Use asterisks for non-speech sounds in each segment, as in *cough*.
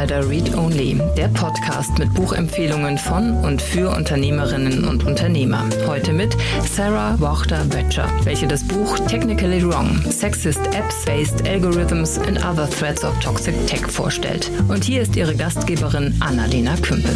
Insider Read Only, der Podcast mit Buchempfehlungen von und für Unternehmerinnen und Unternehmer. Heute mit Sarah Wachter-Böttcher, welche das Buch Technically Wrong, Sexist Apps-Based Algorithms and Other Threats of Toxic Tech vorstellt. Und hier ist ihre Gastgeberin Annalena Kümpel.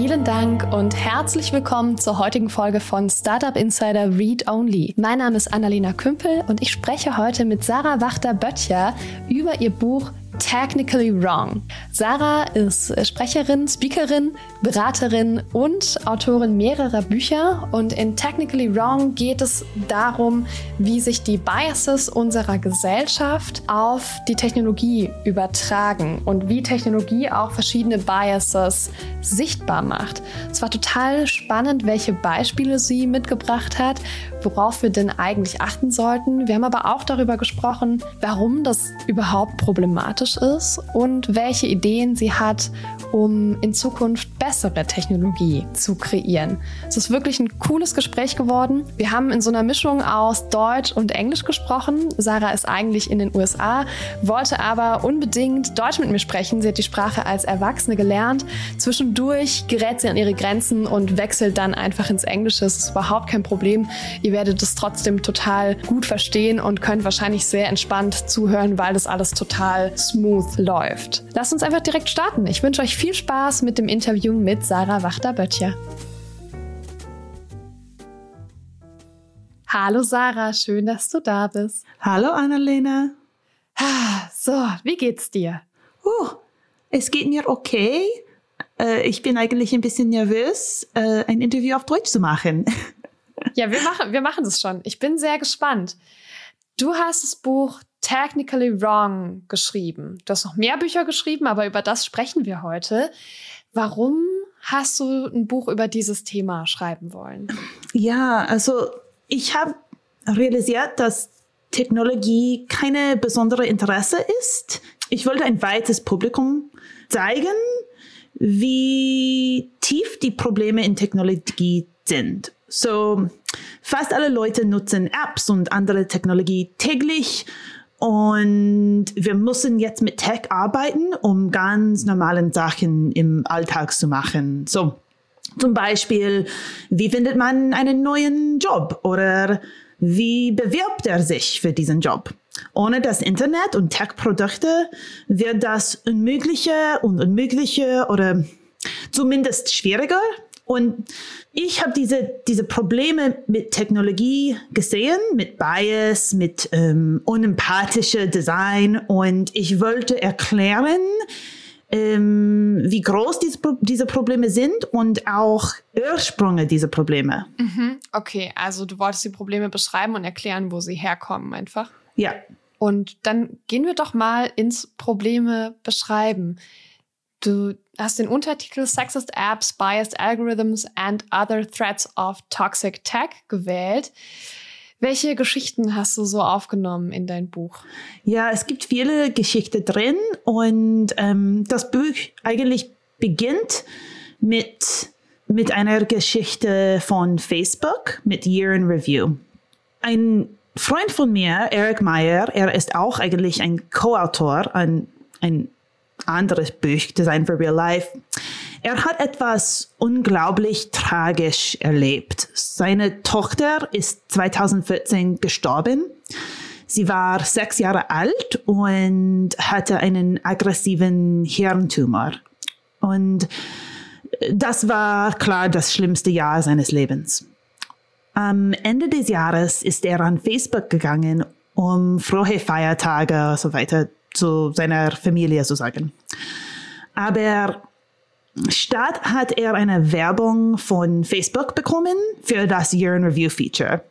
Vielen Dank und herzlich willkommen zur heutigen Folge von Startup Insider Read Only. Mein Name ist Annalena Kümpel und ich spreche heute mit Sarah Wachter-Böttcher über ihr Buch Technically Wrong. Sarah ist Sprecherin, Speakerin, Beraterin und Autorin mehrerer Bücher. Und in Technically Wrong geht es darum, wie sich die Biases unserer Gesellschaft auf die Technologie übertragen und wie Technologie auch verschiedene Biases sichtbar macht. Es war total spannend, welche Beispiele sie mitgebracht hat, worauf wir denn eigentlich achten sollten. Wir haben aber auch darüber gesprochen, warum das überhaupt problematisch ist und welche Ideen sie hat, um in Zukunft bessere Technologie zu kreieren. Es ist wirklich ein cooles Gespräch geworden. Wir haben in so einer Mischung aus Deutsch und Englisch gesprochen. Sarah ist eigentlich in den USA, wollte aber unbedingt Deutsch mit mir sprechen. Sie hat die Sprache als Erwachsene gelernt. Zwischendurch gerät sie an ihre Grenzen und wechselt dann einfach ins Englische. Das ist überhaupt kein Problem. Ihr werdet es trotzdem total gut verstehen und könnt wahrscheinlich sehr entspannt zuhören, weil das alles total smooth läuft. Lasst uns einfach direkt starten. Ich wünsche euch viel Spaß mit dem Interview mit Sarah Wachter-Böttcher. Hallo Sarah, schön, dass du da bist. Hallo Annalena. So, wie geht's dir? Oh, es geht mir okay. Äh, ich bin eigentlich ein bisschen nervös, äh, ein Interview auf Deutsch zu machen. *laughs* Ja, wir machen, wir machen das schon. Ich bin sehr gespannt. Du hast das Buch Technically Wrong geschrieben. Du hast noch mehr Bücher geschrieben, aber über das sprechen wir heute. Warum hast du ein Buch über dieses Thema schreiben wollen? Ja, also ich habe realisiert, dass Technologie keine besondere Interesse ist. Ich wollte ein weites Publikum zeigen, wie tief die Probleme in Technologie sind. So, fast alle Leute nutzen Apps und andere Technologie täglich und wir müssen jetzt mit Tech arbeiten, um ganz normalen Sachen im Alltag zu machen. So, zum Beispiel, wie findet man einen neuen Job oder wie bewirbt er sich für diesen Job? Ohne das Internet und Tech-Produkte wird das Unmögliche und Unmögliche oder zumindest schwieriger und ich habe diese, diese Probleme mit Technologie gesehen, mit Bias, mit ähm, unempathischer Design und ich wollte erklären, ähm, wie groß diese, diese Probleme sind und auch Ursprünge dieser Probleme. Mhm, okay, also du wolltest die Probleme beschreiben und erklären, wo sie herkommen einfach. Ja. Und dann gehen wir doch mal ins Probleme beschreiben. Du hast den Untertitel Sexist Apps, Biased Algorithms and Other Threats of Toxic Tech gewählt. Welche Geschichten hast du so aufgenommen in dein Buch? Ja, es gibt viele Geschichten drin und ähm, das Buch eigentlich beginnt mit, mit einer Geschichte von Facebook, mit Year in Review. Ein Freund von mir, Eric Meyer, er ist auch eigentlich ein Co-Autor, ein, ein anderes Buch, Design for Real Life. Er hat etwas unglaublich tragisch erlebt. Seine Tochter ist 2014 gestorben. Sie war sechs Jahre alt und hatte einen aggressiven Hirntumor. Und das war klar das schlimmste Jahr seines Lebens. Am Ende des Jahres ist er an Facebook gegangen, um frohe Feiertage und so weiter zu seiner Familie zu sagen. Aber statt hat er eine Werbung von Facebook bekommen für das Year in Review Feature.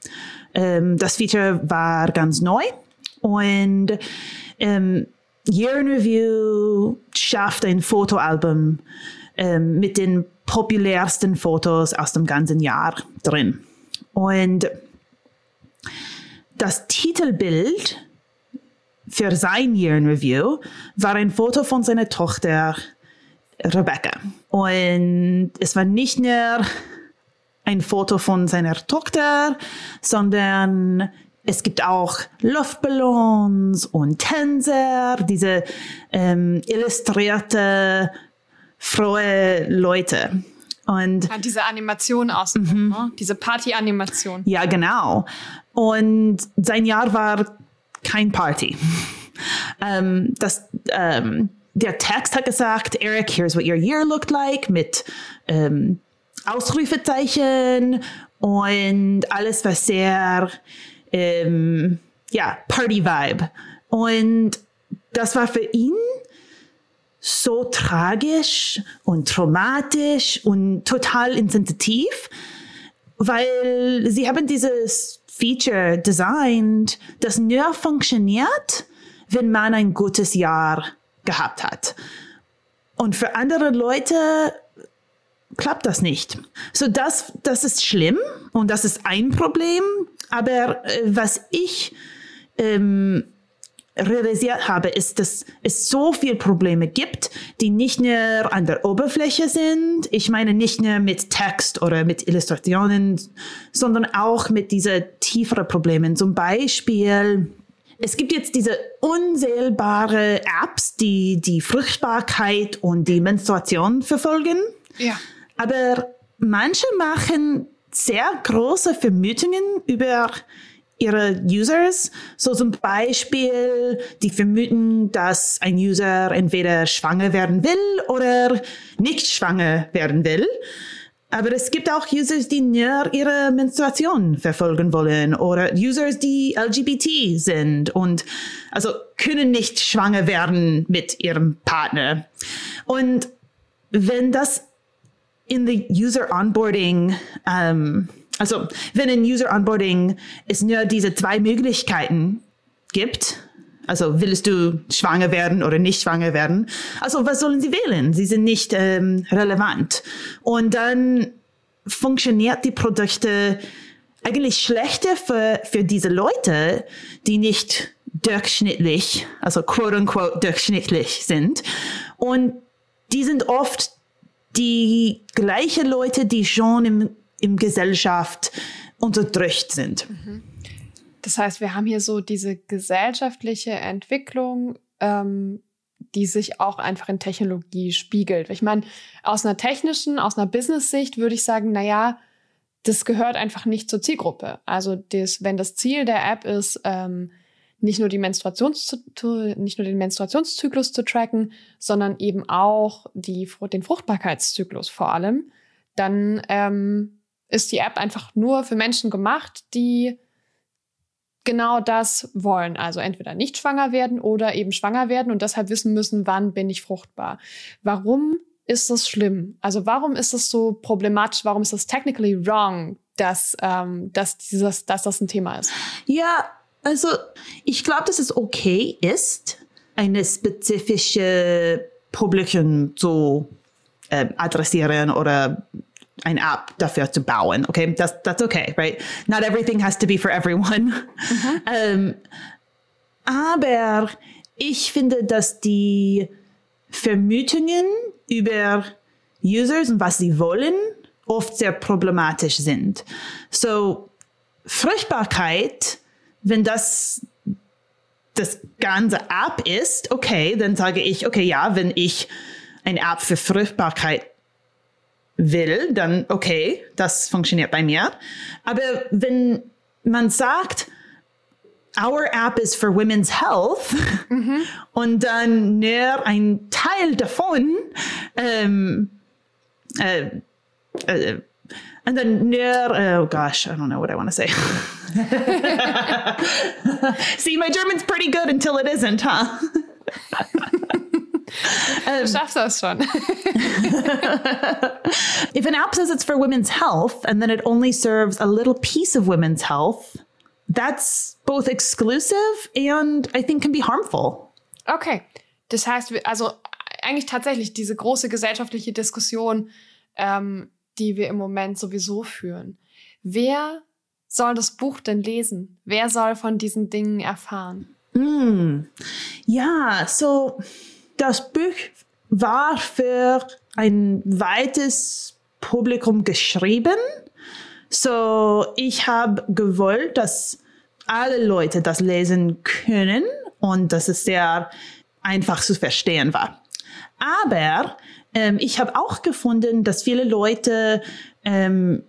Ähm, das Feature war ganz neu und ähm, Year in Review schafft ein Fotoalbum ähm, mit den populärsten Fotos aus dem ganzen Jahr drin. Und das Titelbild für sein Year in Review war ein Foto von seiner Tochter Rebecca. Und es war nicht nur ein Foto von seiner Tochter, sondern es gibt auch Luftballons und Tänzer, diese ähm, illustrierte, frohe Leute. Und ja, diese Animation aus, mhm. ne? diese Party-Animation. Ja, genau. Und sein Jahr war kein Party. ähm, das, ähm, der Text hat gesagt, Eric, here's what your year looked like, mit ähm, Ausrufezeichen und alles war sehr, ähm, ja, Party-Vibe. Und das war für ihn so tragisch und traumatisch und total insensitiv, weil sie haben dieses Feature designt, das nur funktioniert, wenn man ein gutes Jahr gehabt hat. Und für andere Leute klappt das nicht. So das, das ist schlimm und das ist ein Problem. Aber äh, was ich ähm, realisiert habe, ist, dass es so viele Probleme gibt, die nicht nur an der Oberfläche sind. Ich meine nicht nur mit Text oder mit Illustrationen, sondern auch mit diese tieferen Problemen. Zum Beispiel, es gibt jetzt diese unzählbare Apps, die die Fruchtbarkeit und die Menstruation verfolgen. Ja. Aber manche machen sehr große Vermutungen über ihre Users. So zum Beispiel, die vermuten, dass ein User entweder schwanger werden will oder nicht schwanger werden will. Aber es gibt auch Users, die nur ihre Menstruation verfolgen wollen oder Users, die LGBT sind und also können nicht schwanger werden mit ihrem Partner. Und wenn das in the User Onboarding um, Also, wenn in User Onboarding es nur diese zwei Möglichkeiten gibt, also willst du schwanger werden oder nicht schwanger werden? Also was sollen sie wählen? Sie sind nicht ähm, relevant. Und dann funktioniert die Produkte eigentlich schlechter für, für diese Leute, die nicht durchschnittlich, also quote unquote durchschnittlich sind. Und die sind oft die gleiche Leute, die schon im in Gesellschaft unterdrückt sind. Das heißt, wir haben hier so diese gesellschaftliche Entwicklung, ähm, die sich auch einfach in Technologie spiegelt. Ich meine, aus einer technischen, aus einer Business-Sicht würde ich sagen, na ja, das gehört einfach nicht zur Zielgruppe. Also das, wenn das Ziel der App ist, ähm, nicht nur die Menstruations nicht nur den Menstruationszyklus zu tracken, sondern eben auch die, den Fruchtbarkeitszyklus vor allem, dann ähm, ist die App einfach nur für Menschen gemacht, die genau das wollen. Also entweder nicht schwanger werden oder eben schwanger werden und deshalb wissen müssen, wann bin ich fruchtbar. Warum ist das schlimm? Also warum ist es so problematisch? Warum ist das technically wrong, dass, ähm, dass, dieses, dass das ein Thema ist? Ja, also ich glaube, dass es okay ist, eine spezifische Publikum zu äh, adressieren oder ein App dafür zu bauen. Okay, that's, that's okay, right? Not everything has to be for everyone. Mhm. *laughs* ähm, aber ich finde, dass die Vermutungen über Users und was sie wollen oft sehr problematisch sind. So, Fruchtbarkeit, wenn das das ganze App ist, okay, dann sage ich, okay, ja, wenn ich eine App für Fruchtbarkeit will, dann okay, das funktioniert bei mir. Aber wenn man sagt, our app is for women's health mhm. *laughs* und dann nur ein Teil davon ähm, äh, äh, and then near, oh gosh, I don't know what I want to say. *laughs* See, my German's pretty good until it isn't, huh? *laughs* Du schaffst das schon. *laughs* if an app says it's for women's health and then it only serves a little piece of women's health, that's both exclusive and I think can be harmful. Okay. Das heißt, also eigentlich tatsächlich diese große gesellschaftliche Diskussion, ähm, die wir im Moment sowieso führen. Wer soll das Buch denn lesen? Wer soll von diesen Dingen erfahren? Mm. Ja, so das Buch war für ein weites Publikum geschrieben. So, ich habe gewollt, dass alle Leute das lesen können und dass es sehr einfach zu verstehen war. Aber ähm, ich habe auch gefunden, dass viele Leute ähm,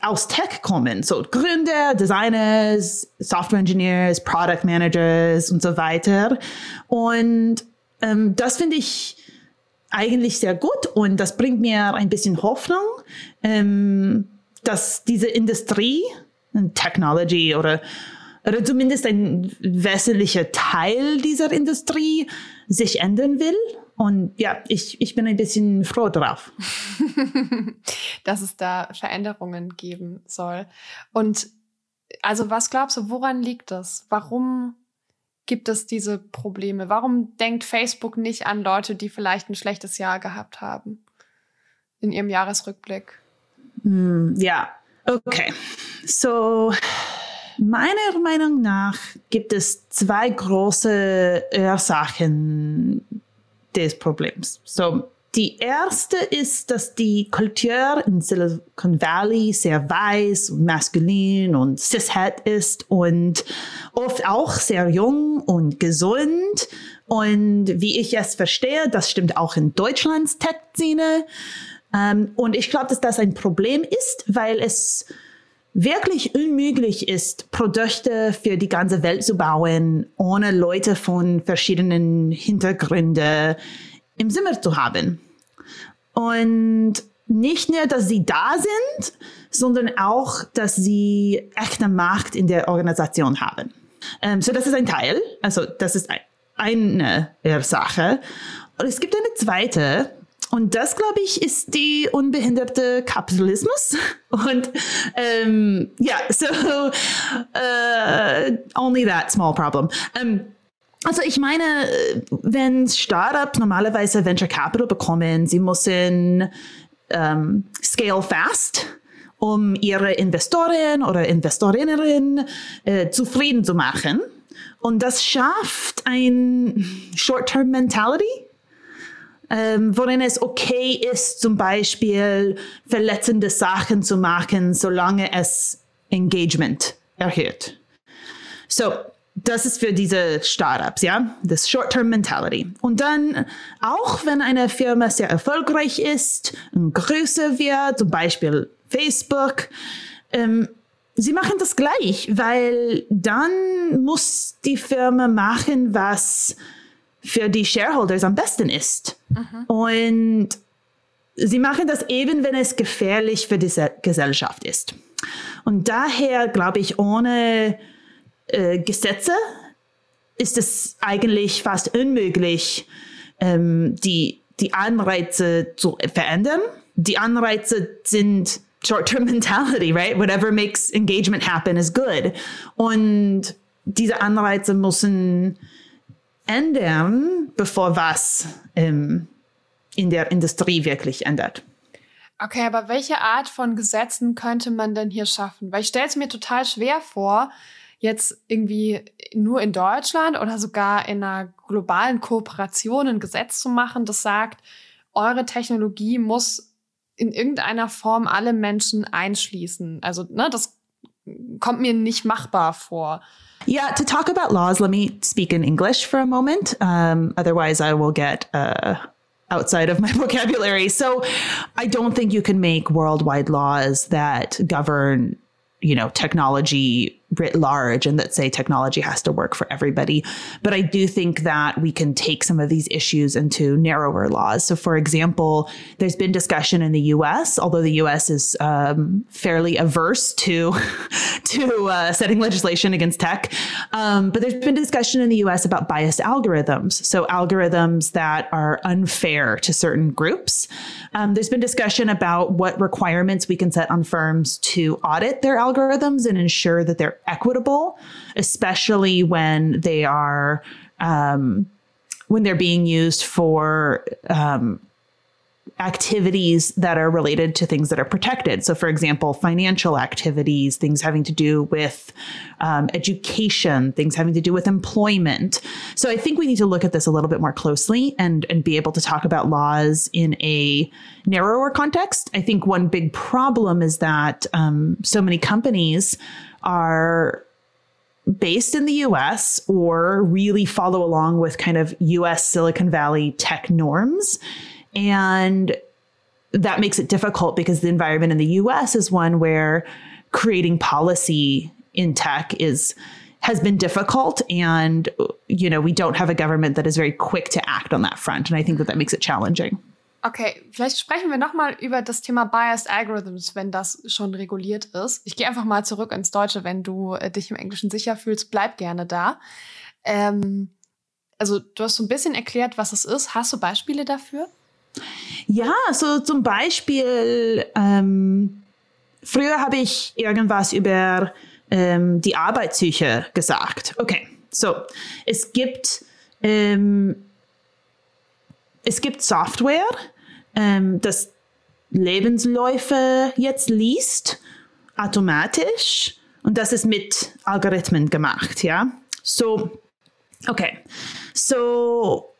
aus Tech kommen, so Gründer, Designers, Software Engineers, Product Managers und so weiter. Und ähm, das finde ich eigentlich sehr gut und das bringt mir ein bisschen Hoffnung, ähm, dass diese Industrie, Technology oder, oder zumindest ein wesentlicher Teil dieser Industrie sich ändern will. Und ja, ich, ich bin ein bisschen froh drauf. *laughs* dass es da Veränderungen geben soll. Und also was glaubst du, woran liegt das? Warum gibt es diese Probleme? Warum denkt Facebook nicht an Leute, die vielleicht ein schlechtes Jahr gehabt haben in ihrem Jahresrückblick? Mm, ja, okay. So, meiner Meinung nach gibt es zwei große Ursachen des Problems. So, die erste ist, dass die Kultur in Silicon Valley sehr weiß und maskulin und cishet ist und oft auch sehr jung und gesund. Und wie ich es verstehe, das stimmt auch in Deutschlands Tech-Szene. Ähm, und ich glaube, dass das ein Problem ist, weil es wirklich unmöglich ist, Produkte für die ganze Welt zu bauen, ohne Leute von verschiedenen Hintergründen im Zimmer zu haben. Und nicht nur, dass sie da sind, sondern auch, dass sie echte Macht in der Organisation haben. Ähm, so, das ist ein Teil. Also, das ist eine Sache. Und es gibt eine zweite. Und das, glaube ich, ist die unbehinderte Kapitalismus. *laughs* Und ähm, ja, so uh, only that small problem. Um, also ich meine, wenn Startups normalerweise Venture Capital bekommen, sie müssen ähm, scale fast, um ihre Investoren oder Investorinnen äh, zufrieden zu machen. Und das schafft ein Short-Term Mentality, ähm, worin es okay ist, zum Beispiel verletzende Sachen zu machen, solange es Engagement erhöht. So, das ist für diese Startups, ja, das Short-Term Mentality. Und dann, auch wenn eine Firma sehr erfolgreich ist und größer wird, zum Beispiel Facebook, ähm, sie machen das gleich, weil dann muss die Firma machen, was für die Shareholders am besten ist. Mhm. Und sie machen das eben, wenn es gefährlich für diese Gesellschaft ist. Und daher glaube ich, ohne äh, Gesetze ist es eigentlich fast unmöglich, ähm, die, die Anreize zu verändern. Die Anreize sind Short-Term Mentality, right? Whatever makes engagement happen is good. Und diese Anreize müssen ändern, bevor was ähm, in der Industrie wirklich ändert. Okay, aber welche Art von Gesetzen könnte man denn hier schaffen? Weil ich stelle es mir total schwer vor, jetzt irgendwie nur in Deutschland oder sogar in einer globalen Kooperation ein Gesetz zu machen, das sagt, eure Technologie muss in irgendeiner Form alle Menschen einschließen. Also, ne, das kommt mir nicht machbar vor. Yeah, to talk about laws, let me speak in English for a moment. Um, otherwise, I will get uh, outside of my *laughs* vocabulary. So, I don't think you can make worldwide laws that govern, you know, technology writ large and that say technology has to work for everybody. But I do think that we can take some of these issues into narrower laws. So, for example, there's been discussion in the U.S., although the U.S. is um, fairly averse to *laughs* to uh, setting legislation against tech. Um, but there's been discussion in the U.S. about biased algorithms, so algorithms that are unfair to certain groups. Um, there's been discussion about what requirements we can set on firms to audit their algorithms and ensure that they're equitable, especially when they are um, when they're being used for um, activities that are related to things that are protected. So, for example, financial activities, things having to do with um, education, things having to do with employment. So, I think we need to look at this a little bit more closely and and be able to talk about laws in a narrower context. I think one big problem is that um, so many companies are based in the US or really follow along with kind of US Silicon Valley tech norms. And that makes it difficult because the environment in the US is one where creating policy in tech is has been difficult and you know we don't have a government that is very quick to act on that front and i think that that makes it challenging Okay, vielleicht sprechen wir nochmal über das Thema Biased Algorithms, wenn das schon reguliert ist. Ich gehe einfach mal zurück ins Deutsche, wenn du äh, dich im Englischen sicher fühlst, bleib gerne da. Ähm, also du hast so ein bisschen erklärt, was es ist. Hast du Beispiele dafür? Ja, so zum Beispiel, ähm, früher habe ich irgendwas über ähm, die Arbeitspsyche gesagt. Okay, so es gibt ähm, es gibt Software, ähm, das Lebensläufe jetzt liest, automatisch. Und das ist mit Algorithmen gemacht, ja. So, okay. So,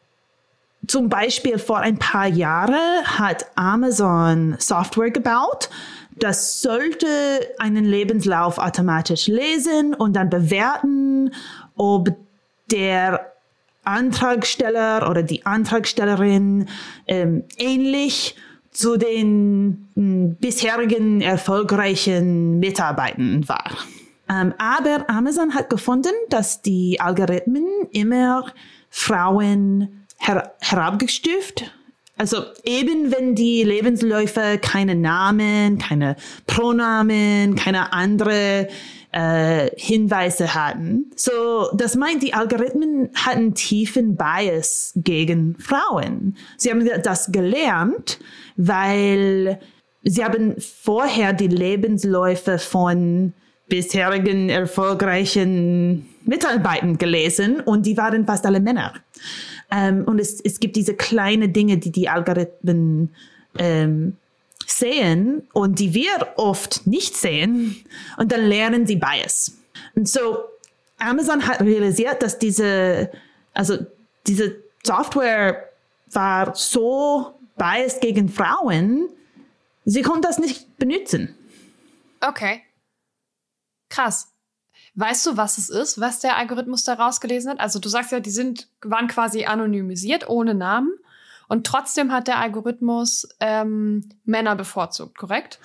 zum Beispiel vor ein paar Jahren hat Amazon Software gebaut. Das sollte einen Lebenslauf automatisch lesen und dann bewerten, ob der Antragsteller oder die Antragstellerin ähm, ähnlich zu den hm, bisherigen erfolgreichen Mitarbeitern war. Ähm, aber Amazon hat gefunden, dass die Algorithmen immer Frauen her herabgestuft also eben wenn die Lebensläufe keine Namen, keine Pronamen, keine andere äh, Hinweise hatten. So, das meint, die Algorithmen hatten tiefen Bias gegen Frauen. Sie haben das gelernt, weil sie haben vorher die Lebensläufe von bisherigen erfolgreichen Mitarbeitern gelesen und die waren fast alle Männer. Ähm, und es, es gibt diese kleinen Dinge, die die Algorithmen ähm, sehen und die wir oft nicht sehen. Und dann lernen sie Bias. Und so Amazon hat realisiert, dass diese, also diese Software war so biased gegen Frauen, sie konnten das nicht benutzen. Okay. Krass. Weißt du, was es ist, was der Algorithmus da rausgelesen hat? Also du sagst ja, die sind, waren quasi anonymisiert, ohne Namen. Und trotzdem hat der Algorithmus ähm, Männer bevorzugt, korrekt?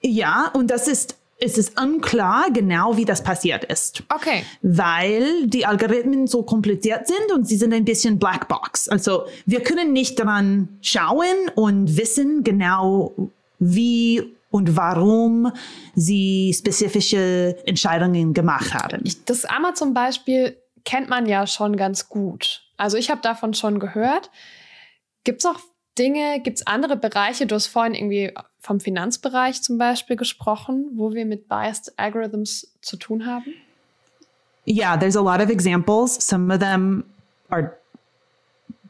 Ja, und das ist es ist unklar genau, wie das passiert ist. Okay. Weil die Algorithmen so kompliziert sind und sie sind ein bisschen Blackbox. Also wir können nicht daran schauen und wissen genau, wie und warum sie spezifische Entscheidungen gemacht haben. Das Amazon-Beispiel kennt man ja schon ganz gut. Also ich habe davon schon gehört. Gibt es auch Dinge, gibt es andere Bereiche? Du hast vorhin irgendwie vom Finanzbereich zum Beispiel gesprochen, wo wir mit Biased Algorithms zu tun haben. Yeah, there's a lot of examples. Some of them are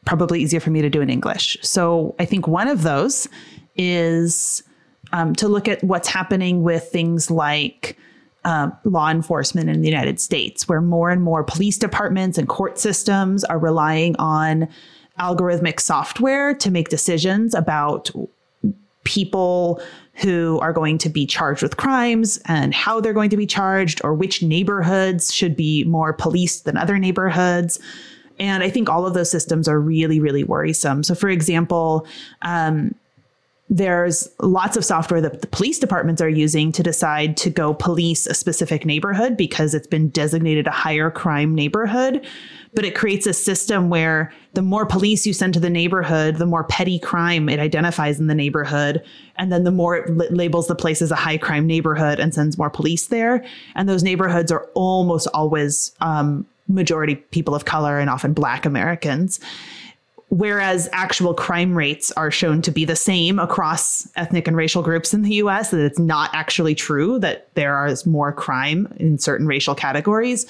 probably easier for me to do in English. So I think one of those is um, to look at what's happening with things like uh, law enforcement in the United States, where more and more police departments and court systems are relying on algorithmic software to make decisions about people who are going to be charged with crimes and how they're going to be charged, or which neighborhoods should be more policed than other neighborhoods. And I think all of those systems are really, really worrisome. So, for example, um, there's lots of software that the police departments are using to decide to go police a specific neighborhood because it's been designated a higher crime neighborhood. But it creates a system where the more police you send to the neighborhood, the more petty crime it identifies in the neighborhood. And then the more it l- labels the place as a high crime neighborhood and sends more police there. And those neighborhoods are almost always um, majority people of color and often black Americans whereas actual crime rates are shown to be the same across ethnic and racial groups in the US, that it's not actually true that there is more crime in certain racial categories,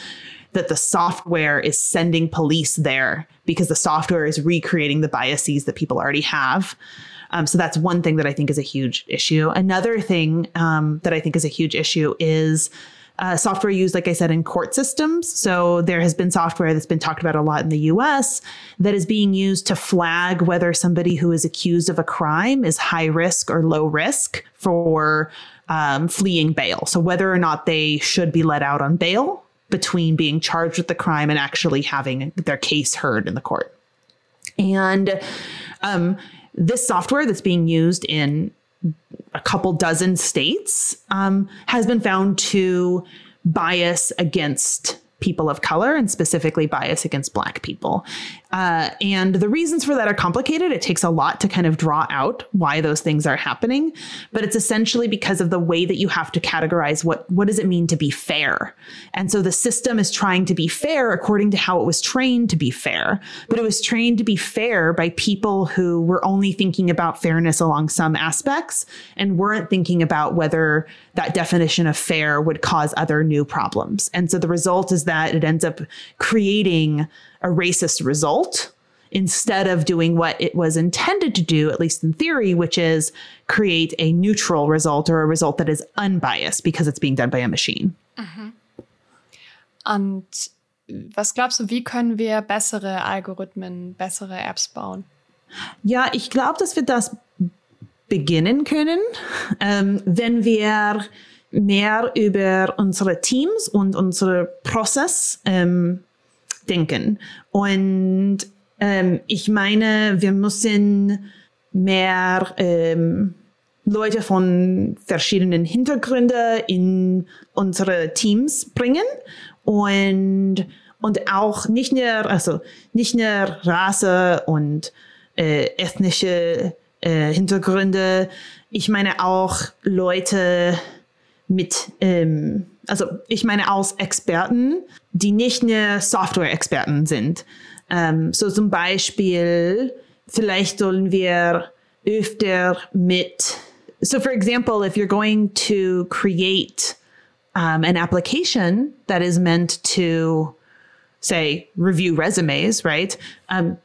that the software is sending police there because the software is recreating the biases that people already have. Um, so that's one thing that I think is a huge issue. Another thing um, that I think is a huge issue is uh, software used, like I said, in court systems. So there has been software that's been talked about a lot in the US that is being used to flag whether somebody who is accused of a crime is high risk or low risk for um, fleeing bail. So whether or not they should be let out on bail between being charged with the crime and actually having their case heard in the court. And um, this software that's being used in a couple dozen states um, has been found to bias against people of color and specifically bias against black people. Uh, and the reasons for that are complicated. It takes a lot to kind of draw out why those things are happening, but it's essentially because of the way that you have to categorize what what does it mean to be fair. And so the system is trying to be fair according to how it was trained to be fair, but it was trained to be fair by people who were only thinking about fairness along some aspects and weren't thinking about whether that definition of fair would cause other new problems. And so the result is that it ends up creating a racist result instead of doing what it was intended to do, at least in theory, which is create a neutral result or a result that is unbiased because it's being done by a machine. Mhm. Und was glaubst du, wie können wir bessere Algorithmen, bessere Apps bauen? Ja, ich glaube, dass wir das beginnen können, ähm, wenn wir mehr über unsere Teams und unsere Prozess ähm, denken. Und ähm, ich meine, wir müssen mehr ähm, Leute von verschiedenen Hintergründen in unsere Teams bringen und und auch nicht nur also nicht nur Rasse und äh, ethnische äh, Hintergründe. Ich meine auch Leute mit ähm, also ich meine aus Experten, die nicht nur Software-Experten sind. Ähm, so zum Beispiel, vielleicht sollen wir öfter mit, so for example, if you're going to create um, an application that is meant to, say, review resumes, right? Um,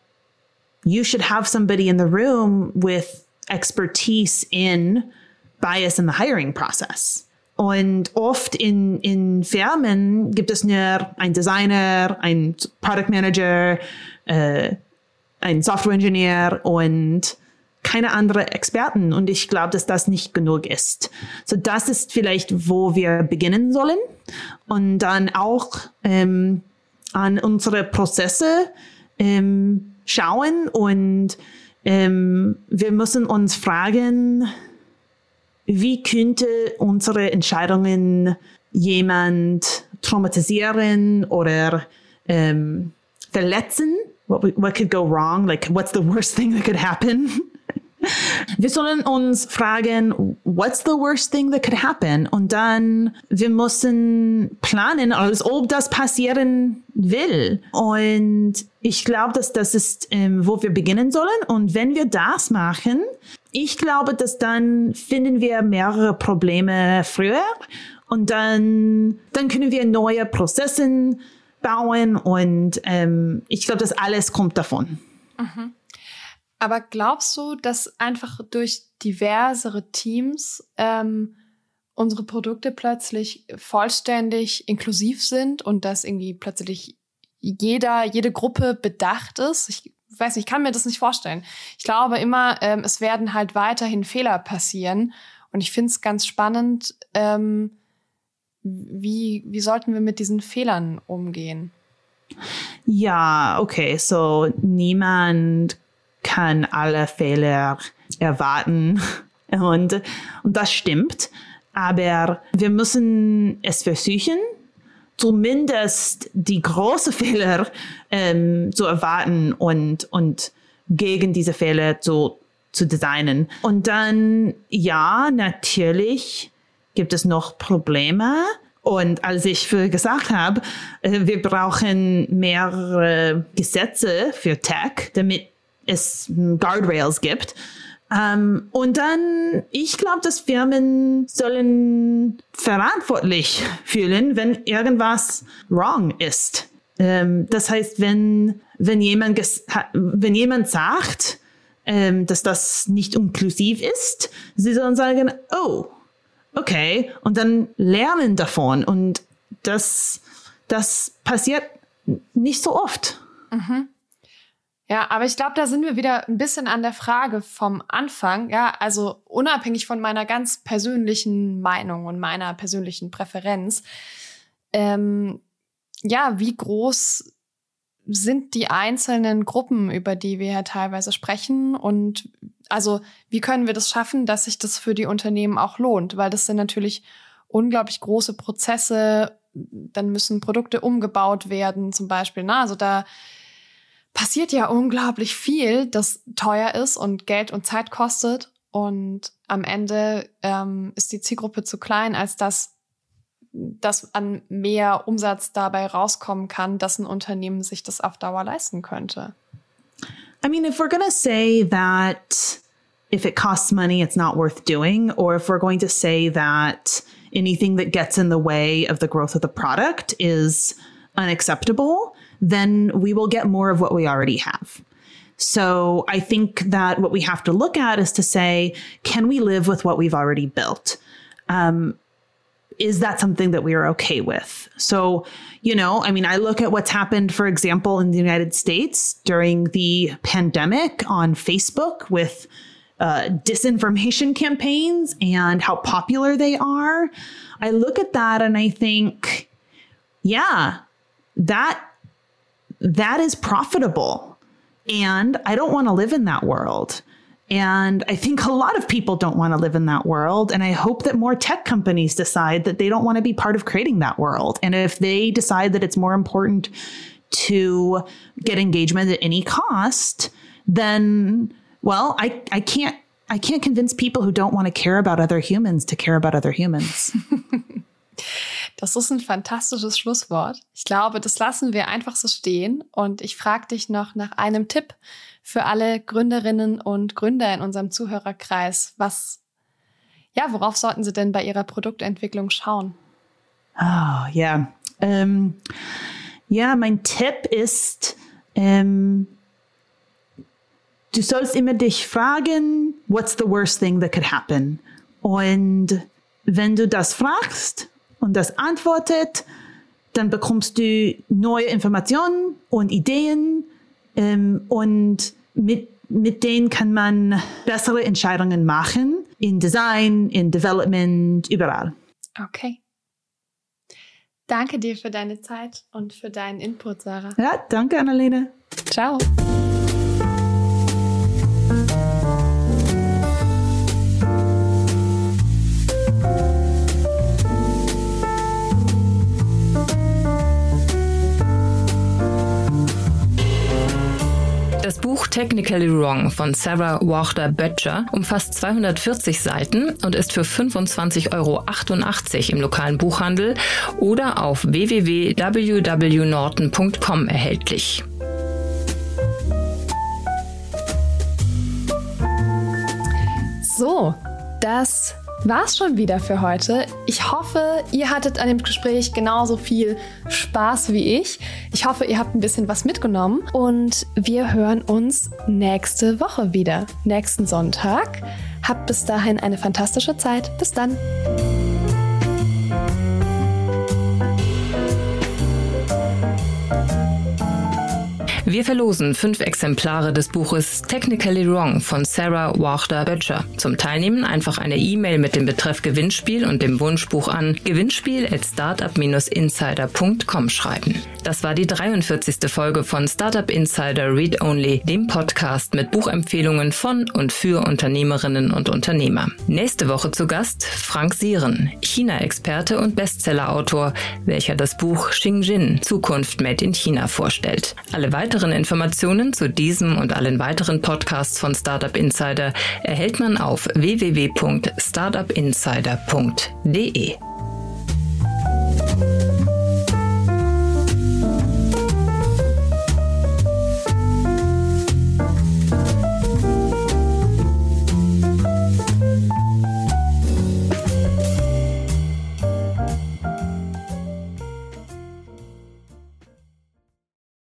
you should have somebody in the room with expertise in bias in the hiring process. Und oft in, in Firmen gibt es nur einen Designer, einen Product Manager, äh, einen Software Engineer und keine andere Experten. Und ich glaube, dass das nicht genug ist. So, das ist vielleicht, wo wir beginnen sollen. Und dann auch ähm, an unsere Prozesse ähm, schauen und ähm, wir müssen uns fragen, wie könnte unsere Entscheidungen jemand traumatisieren oder ähm, verletzen? What, what could go wrong? Like, what's the worst thing that could happen? *laughs* Wir sollen uns fragen, what's the worst thing that could happen? Und dann, wir müssen planen, als ob das passieren will. Und ich glaube, dass das ist, ähm, wo wir beginnen sollen. Und wenn wir das machen, ich glaube, dass dann finden wir mehrere Probleme früher und dann, dann können wir neue Prozesse bauen und ähm, ich glaube, das alles kommt davon. Mhm. Aber glaubst du, dass einfach durch diversere Teams ähm, unsere Produkte plötzlich vollständig inklusiv sind und dass irgendwie plötzlich jeder, jede Gruppe bedacht ist? Ich weiß nicht, ich kann mir das nicht vorstellen. Ich glaube immer, ähm, es werden halt weiterhin Fehler passieren. Und ich finde es ganz spannend, ähm, wie, wie sollten wir mit diesen Fehlern umgehen? Ja, okay, so niemand kann alle Fehler erwarten. *laughs* Und, und das stimmt. Aber wir müssen es versuchen, zumindest die großen *laughs* Fehler ähm, zu erwarten und, und gegen diese Fehler zu, zu designen. Und dann, ja, natürlich gibt es noch Probleme. Und als ich gesagt habe, äh, wir brauchen mehrere Gesetze für Tech, damit es Guardrails gibt. Ähm, und dann, ich glaube, dass Firmen sollen verantwortlich fühlen, wenn irgendwas wrong ist. Ähm, das heißt, wenn, wenn jemand, wenn jemand sagt, ähm, dass das nicht inklusiv ist, sie sollen sagen, oh, okay, und dann lernen davon. Und das, das passiert nicht so oft. Mhm. Ja, aber ich glaube, da sind wir wieder ein bisschen an der Frage vom Anfang. Ja, also unabhängig von meiner ganz persönlichen Meinung und meiner persönlichen Präferenz, ähm, ja, wie groß sind die einzelnen Gruppen, über die wir ja teilweise sprechen und also wie können wir das schaffen, dass sich das für die Unternehmen auch lohnt, weil das sind natürlich unglaublich große Prozesse, dann müssen Produkte umgebaut werden zum Beispiel. Na, also da passiert ja unglaublich viel, das teuer ist und Geld und Zeit kostet. Und am Ende ähm, ist die Zielgruppe zu klein, als dass, dass an mehr Umsatz dabei rauskommen kann, dass ein Unternehmen sich das auf Dauer leisten könnte. I mean, if we're going to say that if it costs money, it's not worth doing, or if we're going to say that anything that gets in the way of the growth of the product is unacceptable, then we will get more of what we already have. So I think that what we have to look at is to say, can we live with what we've already built? Um, is that something that we are okay with? So, you know, I mean, I look at what's happened, for example, in the United States during the pandemic on Facebook with uh, disinformation campaigns and how popular they are. I look at that and I think, yeah, that that is profitable. And I don't want to live in that world. And I think a lot of people don't want to live in that world. And I hope that more tech companies decide that they don't want to be part of creating that world. And if they decide that it's more important to get engagement at any cost, then well, I, I can't I can't convince people who don't want to care about other humans to care about other humans. *laughs* Das ist ein fantastisches Schlusswort. Ich glaube, das lassen wir einfach so stehen. Und ich frage dich noch nach einem Tipp für alle Gründerinnen und Gründer in unserem Zuhörerkreis. Was, ja, worauf sollten sie denn bei ihrer Produktentwicklung schauen? Oh, ja. Ähm, ja, mein Tipp ist, ähm, du sollst immer dich fragen, what's the worst thing that could happen? Und wenn du das fragst, und das antwortet, dann bekommst du neue Informationen und Ideen ähm, und mit, mit denen kann man bessere Entscheidungen machen in Design, in Development, überall. Okay. Danke dir für deine Zeit und für deinen Input, Sarah. Ja, danke, Annalena. Ciao. Technically Wrong von Sarah Wachter Böttcher umfasst 240 Seiten und ist für 25,88 Euro im lokalen Buchhandel oder auf www.wwnorton.com erhältlich. So, das war's schon wieder für heute. Ich hoffe, ihr hattet an dem Gespräch genauso viel Spaß wie ich. Ich hoffe, ihr habt ein bisschen was mitgenommen und wir hören uns nächste Woche wieder, nächsten Sonntag. Habt bis dahin eine fantastische Zeit. Bis dann. Wir verlosen fünf Exemplare des Buches Technically Wrong von Sarah Wachter Böttcher. Zum Teilnehmen einfach eine E-Mail mit dem Betreff Gewinnspiel und dem Wunschbuch an gewinnspiel at startup-insider.com schreiben. Das war die 43. Folge von Startup Insider Read Only, dem Podcast mit Buchempfehlungen von und für Unternehmerinnen und Unternehmer. Nächste Woche zu Gast Frank Sieren, China-Experte und Bestsellerautor, welcher das Buch Xingjin Zukunft Made in China vorstellt. Alle weiteren weiteren Informationen zu diesem und allen weiteren Podcasts von Startup Insider erhält man auf www.startupinsider.de.